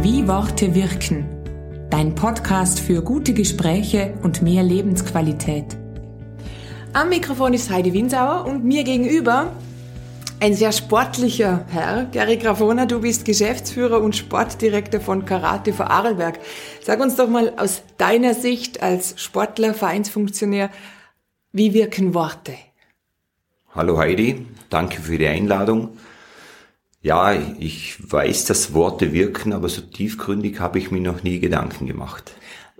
Wie Worte wirken. Dein Podcast für gute Gespräche und mehr Lebensqualität. Am Mikrofon ist Heidi Winsauer und mir gegenüber ein sehr sportlicher Herr, Gary Grafona, du bist Geschäftsführer und Sportdirektor von Karate vor Arlberg. Sag uns doch mal aus deiner Sicht als Sportler, Vereinsfunktionär, wie wirken Worte? Hallo Heidi, danke für die Einladung. Ja, ich weiß, dass Worte wirken, aber so tiefgründig habe ich mir noch nie Gedanken gemacht.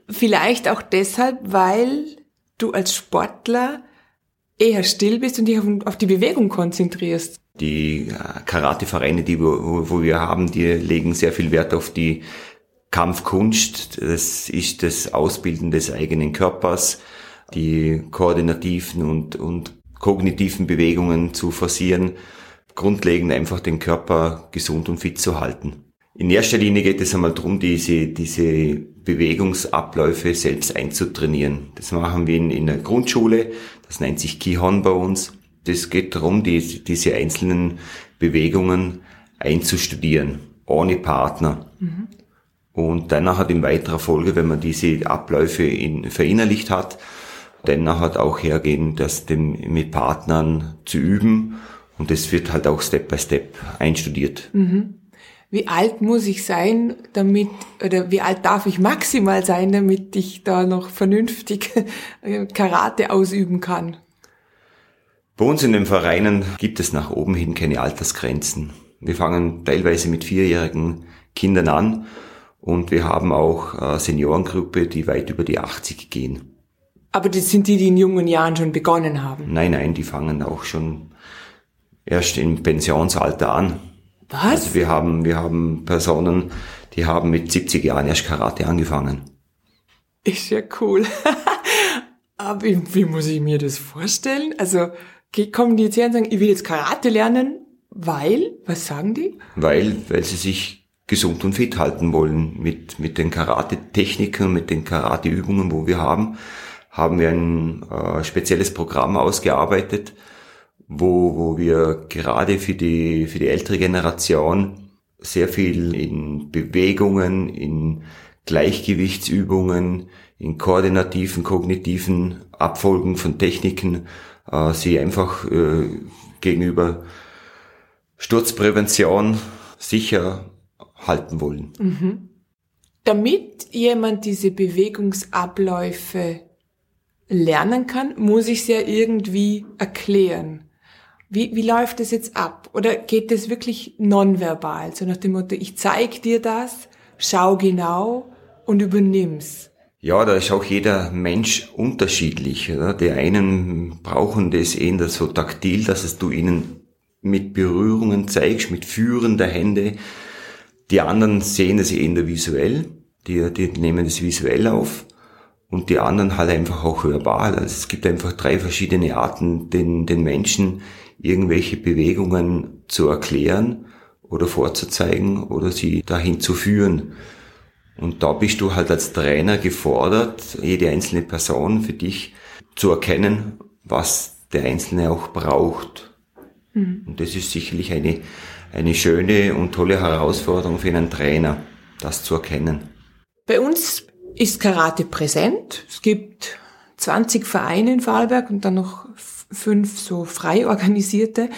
Vielleicht auch deshalb, weil du als Sportler eher still bist und dich auf, die Bewegung konzentrierst. Die äh, Karatevereine, die wo, wo wir haben, die legen sehr viel Wert auf die Kampfkunst. Das ist das Ausbilden des eigenen Körpers, die koordinativen und, und kognitiven Bewegungen zu forcieren. Grundlegend einfach den Körper gesund und fit zu halten. In erster Linie geht es einmal darum, diese, diese Bewegungsabläufe selbst einzutrainieren. Das machen wir in, in der Grundschule. Das nennt sich Kihon bei uns. Das geht darum, die, diese einzelnen Bewegungen einzustudieren, ohne Partner. Mhm. Und dann hat in weiterer Folge, wenn man diese Abläufe in, verinnerlicht hat, dann nachher auch hergehen, das dem, mit Partnern zu üben. Und das wird halt auch Step by Step einstudiert. Mhm. Wie alt muss ich sein, damit, oder wie alt darf ich maximal sein, damit ich da noch vernünftig Karate ausüben kann? Bei uns in den Vereinen gibt es nach oben hin keine Altersgrenzen. Wir fangen teilweise mit vierjährigen Kindern an und wir haben auch eine Seniorengruppe, die weit über die 80 gehen. Aber das sind die, die in jungen Jahren schon begonnen haben? Nein, nein, die fangen auch schon erst im Pensionsalter an. Was? Also wir haben, wir haben Personen, die haben mit 70 Jahren erst Karate angefangen. Ist ja cool. Aber wie, wie muss ich mir das vorstellen? Also kommen die jetzt her und sagen, ich will jetzt Karate lernen, weil, was sagen die? Weil, weil sie sich gesund und fit halten wollen mit, mit den Karate-Techniken, mit den Karate-Übungen, wo wir haben, haben wir ein äh, spezielles Programm ausgearbeitet, wo, wo wir gerade für die, für die ältere Generation sehr viel in Bewegungen, in Gleichgewichtsübungen, in koordinativen, kognitiven Abfolgen von Techniken äh, sie einfach äh, gegenüber Sturzprävention sicher halten wollen. Mhm. Damit jemand diese Bewegungsabläufe lernen kann, muss ich es ja irgendwie erklären. Wie, wie läuft das jetzt ab? Oder geht das wirklich nonverbal? So nach dem Motto, ich zeig dir das, schau genau und übernimm's. Ja, da ist auch jeder Mensch unterschiedlich. Oder? Die einen brauchen das eher so taktil, dass du ihnen mit Berührungen zeigst, mit Führen der Hände. Die anderen sehen es eher visuell. Die, die nehmen es visuell auf. Und die anderen halt einfach auch verbal. Also es gibt einfach drei verschiedene Arten, den, den Menschen irgendwelche Bewegungen zu erklären oder vorzuzeigen oder sie dahin zu führen. Und da bist du halt als Trainer gefordert, jede einzelne Person für dich zu erkennen, was der Einzelne auch braucht. Mhm. Und das ist sicherlich eine, eine schöne und tolle Herausforderung für einen Trainer, das zu erkennen. Bei uns ist Karate präsent. Es gibt 20 Vereine in Vorarlberg und dann noch fünf so frei organisierte.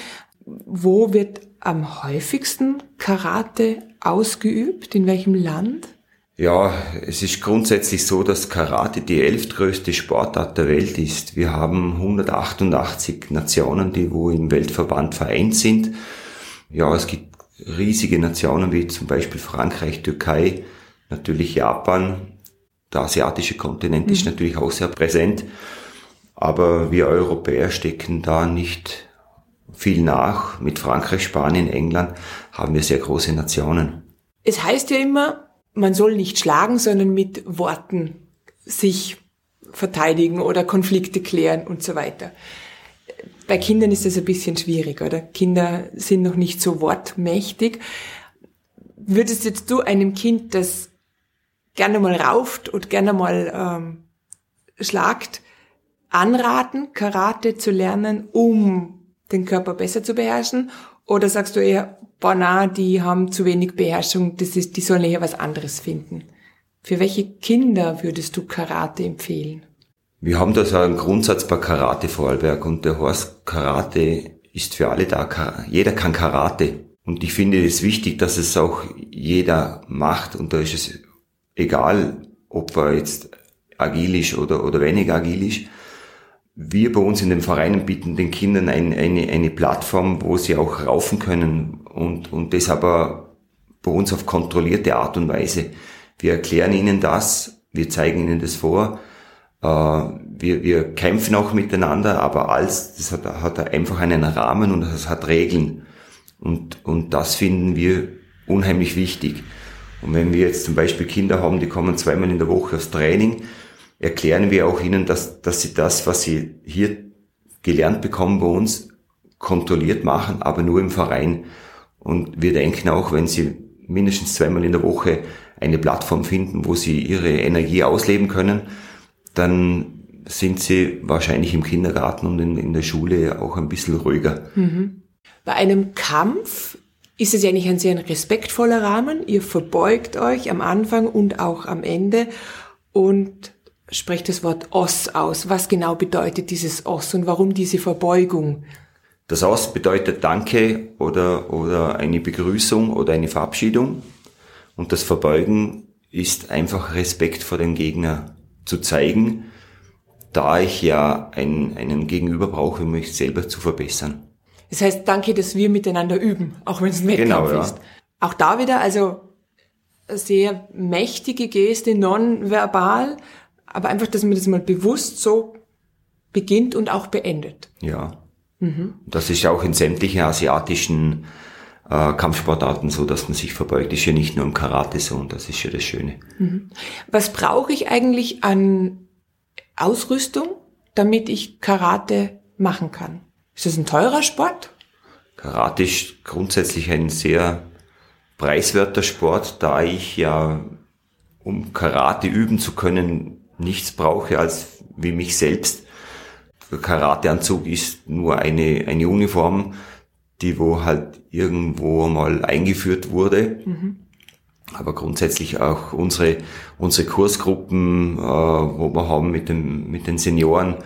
Wo wird am häufigsten Karate ausgeübt? In welchem Land? Ja, es ist grundsätzlich so, dass Karate die elftgrößte Sportart der Welt ist. Wir haben 188 Nationen, die wo im Weltverband vereint sind. Ja, es gibt riesige Nationen wie zum Beispiel Frankreich, Türkei, natürlich Japan. Der asiatische Kontinent mhm. ist natürlich auch sehr präsent. Aber wir Europäer stecken da nicht viel nach. Mit Frankreich, Spanien, England haben wir sehr große Nationen. Es heißt ja immer, man soll nicht schlagen, sondern mit Worten sich verteidigen oder Konflikte klären und so weiter. Bei Kindern ist das ein bisschen schwierig, oder? Kinder sind noch nicht so wortmächtig. Würdest jetzt du einem Kind, das gerne mal rauft und gerne mal ähm, schlagt, anraten, Karate zu lernen, um den Körper besser zu beherrschen? Oder sagst du eher, boah, na, die haben zu wenig Beherrschung, das ist, die sollen eher was anderes finden? Für welche Kinder würdest du Karate empfehlen? Wir haben da so einen Grundsatz bei Karate Vorarlberg und der heißt, Karate ist für alle da. Jeder kann Karate. Und ich finde es wichtig, dass es auch jeder macht und da ist es egal, ob er jetzt agil ist oder, oder weniger agil ist. Wir bei uns in den Vereinen bieten den Kindern ein, eine, eine Plattform, wo sie auch raufen können und, und das aber bei uns auf kontrollierte Art und Weise. Wir erklären ihnen das, wir zeigen ihnen das vor, äh, wir, wir kämpfen auch miteinander, aber alles, das hat, hat einfach einen Rahmen und das hat Regeln. Und, und das finden wir unheimlich wichtig. Und wenn wir jetzt zum Beispiel Kinder haben, die kommen zweimal in der Woche aufs Training, erklären wir auch ihnen, dass, dass sie das, was sie hier gelernt bekommen bei uns, kontrolliert machen, aber nur im Verein. Und wir denken auch, wenn sie mindestens zweimal in der Woche eine Plattform finden, wo sie ihre Energie ausleben können, dann sind sie wahrscheinlich im Kindergarten und in, in der Schule auch ein bisschen ruhiger. Mhm. Bei einem Kampf ist es ja eigentlich ein sehr respektvoller Rahmen. Ihr verbeugt euch am Anfang und auch am Ende und sprecht das Wort Os aus. Was genau bedeutet dieses Os und warum diese Verbeugung? Das Os bedeutet Danke oder, oder eine Begrüßung oder eine Verabschiedung. Und das Verbeugen ist einfach Respekt vor dem Gegner zu zeigen, da ich ja einen, einen Gegenüber brauche, um mich selber zu verbessern. Das heißt, danke, dass wir miteinander üben, auch wenn es ein Wettkampf genau, ja. ist. Auch da wieder, also sehr mächtige Geste, nonverbal, aber einfach, dass man das mal bewusst so beginnt und auch beendet. Ja. Mhm. Das ist auch in sämtlichen asiatischen äh, Kampfsportarten so, dass man sich verbeugt. Ist ja nicht nur im Karate so und das ist ja das Schöne. Mhm. Was brauche ich eigentlich an Ausrüstung, damit ich Karate machen kann? Ist das ein teurer Sport? Karate ist grundsätzlich ein sehr preiswerter Sport, da ich ja, um Karate üben zu können, nichts brauche als wie mich selbst. Karateanzug ist nur eine, eine Uniform, die wo halt irgendwo mal eingeführt wurde. Mhm. Aber grundsätzlich auch unsere, unsere Kursgruppen, äh, wo wir haben mit, dem, mit den Senioren,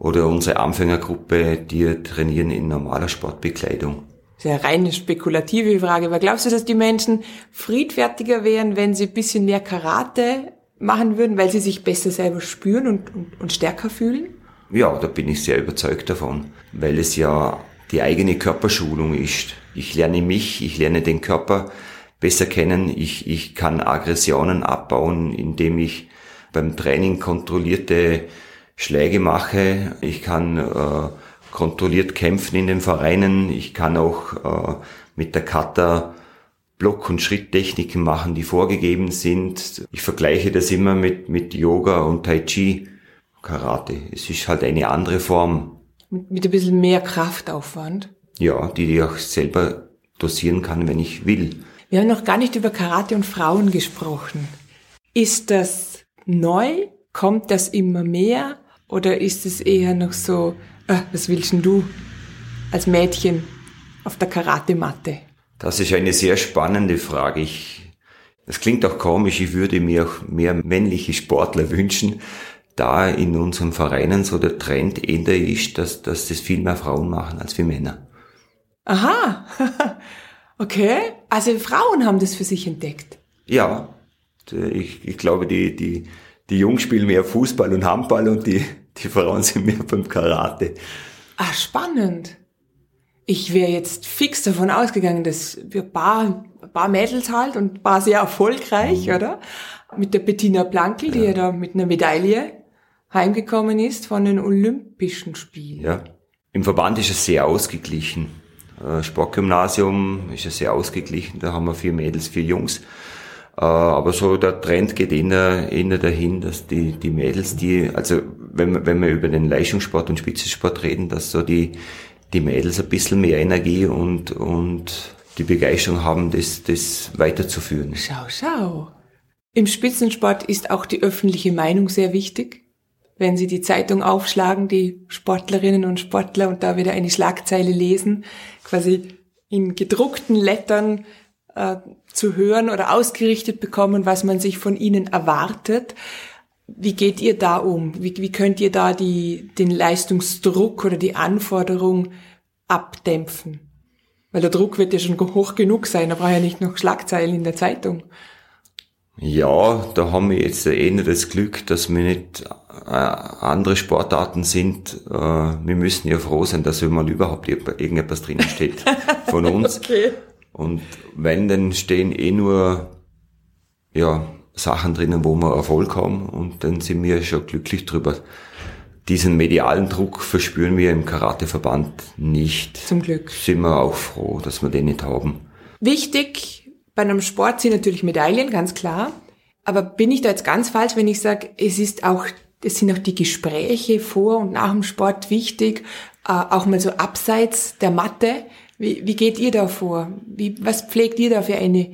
oder unsere Anfängergruppe, die trainieren in normaler Sportbekleidung. Sehr reine spekulative Frage, aber glaubst du, dass die Menschen friedfertiger wären, wenn sie ein bisschen mehr Karate machen würden, weil sie sich besser selber spüren und, und, und stärker fühlen? Ja, da bin ich sehr überzeugt davon, weil es ja die eigene Körperschulung ist. Ich lerne mich, ich lerne den Körper besser kennen, ich, ich kann Aggressionen abbauen, indem ich beim Training kontrollierte Schläge mache. Ich kann äh, kontrolliert kämpfen in den Vereinen. Ich kann auch äh, mit der Kata Block- und Schritttechniken machen, die vorgegeben sind. Ich vergleiche das immer mit, mit Yoga und Tai Chi, Karate. Es ist halt eine andere Form. Mit, mit ein bisschen mehr Kraftaufwand? Ja, die ich auch selber dosieren kann, wenn ich will. Wir haben noch gar nicht über Karate und Frauen gesprochen. Ist das neu? Kommt das immer mehr? Oder ist es eher noch so, äh, was willst denn du als Mädchen auf der Karatematte? Das ist eine sehr spannende Frage. Ich, das klingt auch komisch. Ich würde mir auch mehr männliche Sportler wünschen, da in unseren Vereinen so der Trend eher ist, dass, dass das viel mehr Frauen machen als wir Männer. Aha. okay. Also Frauen haben das für sich entdeckt. Ja. Ich, ich glaube, die, die, die Jungs spielen mehr Fußball und Handball und die, die Frauen sind mehr beim Karate. Ah, spannend. Ich wäre jetzt fix davon ausgegangen, dass wir paar, paar Mädels halt und paar sehr erfolgreich, mhm. oder? Mit der Bettina Blankel, ja. die ja da mit einer Medaille heimgekommen ist von den Olympischen Spielen. Ja. Im Verband ist es sehr ausgeglichen. Äh, Sportgymnasium ist es sehr ausgeglichen. Da haben wir vier Mädels, vier Jungs. Äh, aber so der Trend geht eher, eher dahin, dass die, die Mädels, die, also wenn, wenn wir über den Leistungssport und Spitzensport reden, dass so die, die Mädels ein bisschen mehr Energie und, und die Begeisterung haben, das, das weiterzuführen. Schau, schau. Im Spitzensport ist auch die öffentliche Meinung sehr wichtig. Wenn Sie die Zeitung aufschlagen, die Sportlerinnen und Sportler und da wieder eine Schlagzeile lesen, quasi in gedruckten Lettern äh, zu hören oder ausgerichtet bekommen, was man sich von ihnen erwartet. Wie geht ihr da um? Wie, wie könnt ihr da die, den Leistungsdruck oder die Anforderung abdämpfen? Weil der Druck wird ja schon hoch genug sein, da braucht ja nicht noch Schlagzeilen in der Zeitung. Ja, da haben wir jetzt eher das Glück, dass wir nicht äh, andere Sportarten sind. Äh, wir müssen ja froh sein, dass mal überhaupt irgendetwas drinnen steht von uns. okay. Und wenn, dann stehen eh nur ja, Sachen drinnen, wo wir Erfolg haben und dann sind wir schon glücklich drüber. Diesen medialen Druck verspüren wir im Karateverband nicht. Zum Glück. Sind wir auch froh, dass wir den nicht haben. Wichtig bei einem Sport sind natürlich Medaillen, ganz klar. Aber bin ich da jetzt ganz falsch, wenn ich sage, es ist auch, es sind auch die Gespräche vor und nach dem Sport wichtig, äh, auch mal so abseits der Matte. Wie, wie geht ihr da vor? Wie, was pflegt ihr da für eine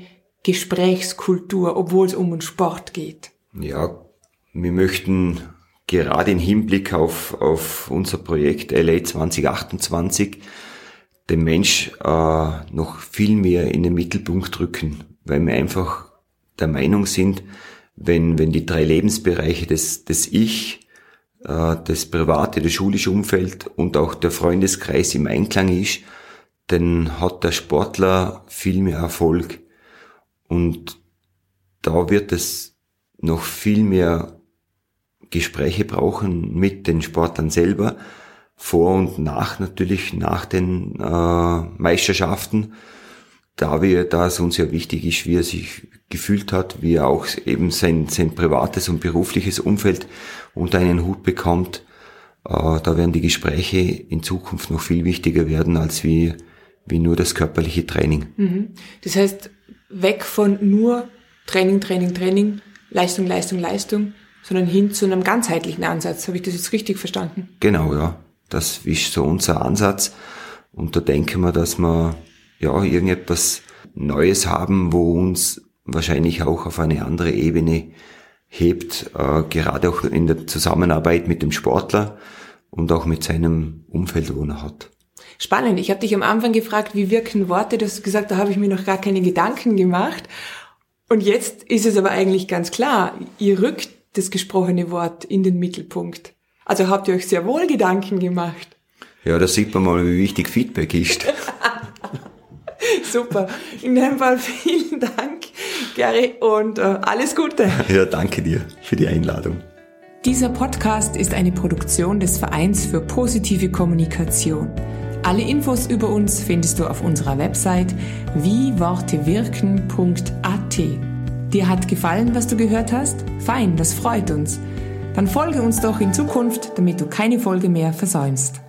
Gesprächskultur, obwohl es um den Sport geht? Ja, wir möchten gerade im Hinblick auf, auf unser Projekt LA 2028 den Mensch äh, noch viel mehr in den Mittelpunkt drücken, weil wir einfach der Meinung sind, wenn, wenn die drei Lebensbereiche des, des Ich, äh, das private, das schulische Umfeld und auch der Freundeskreis im Einklang ist, dann hat der Sportler viel mehr Erfolg. Und da wird es noch viel mehr Gespräche brauchen mit den Sportlern selber, vor und nach natürlich, nach den äh, Meisterschaften, da wir, da es uns ja wichtig ist, wie er sich gefühlt hat, wie er auch eben sein, sein privates und berufliches Umfeld unter einen Hut bekommt, äh, da werden die Gespräche in Zukunft noch viel wichtiger werden, als wie wie nur das körperliche Training. Mhm. Das heißt, weg von nur Training, Training, Training, Leistung, Leistung, Leistung, sondern hin zu einem ganzheitlichen Ansatz. Habe ich das jetzt richtig verstanden? Genau, ja. Das ist so unser Ansatz. Und da denken wir, dass wir ja irgendetwas Neues haben, wo uns wahrscheinlich auch auf eine andere Ebene hebt, äh, gerade auch in der Zusammenarbeit mit dem Sportler und auch mit seinem Umfeld, wo er hat. Spannend. Ich habe dich am Anfang gefragt, wie wirken Worte. Du hast gesagt, da habe ich mir noch gar keine Gedanken gemacht. Und jetzt ist es aber eigentlich ganz klar. Ihr rückt das gesprochene Wort in den Mittelpunkt. Also habt ihr euch sehr wohl Gedanken gemacht. Ja, da sieht man mal, wie wichtig Feedback ist. Super. In dem Fall vielen Dank, Gary, und äh, alles Gute. Ja, danke dir für die Einladung. Dieser Podcast ist eine Produktion des Vereins für positive Kommunikation. Alle Infos über uns findest du auf unserer Website wiewortewirken.at. Dir hat gefallen, was du gehört hast? Fein, das freut uns. Dann folge uns doch in Zukunft, damit du keine Folge mehr versäumst.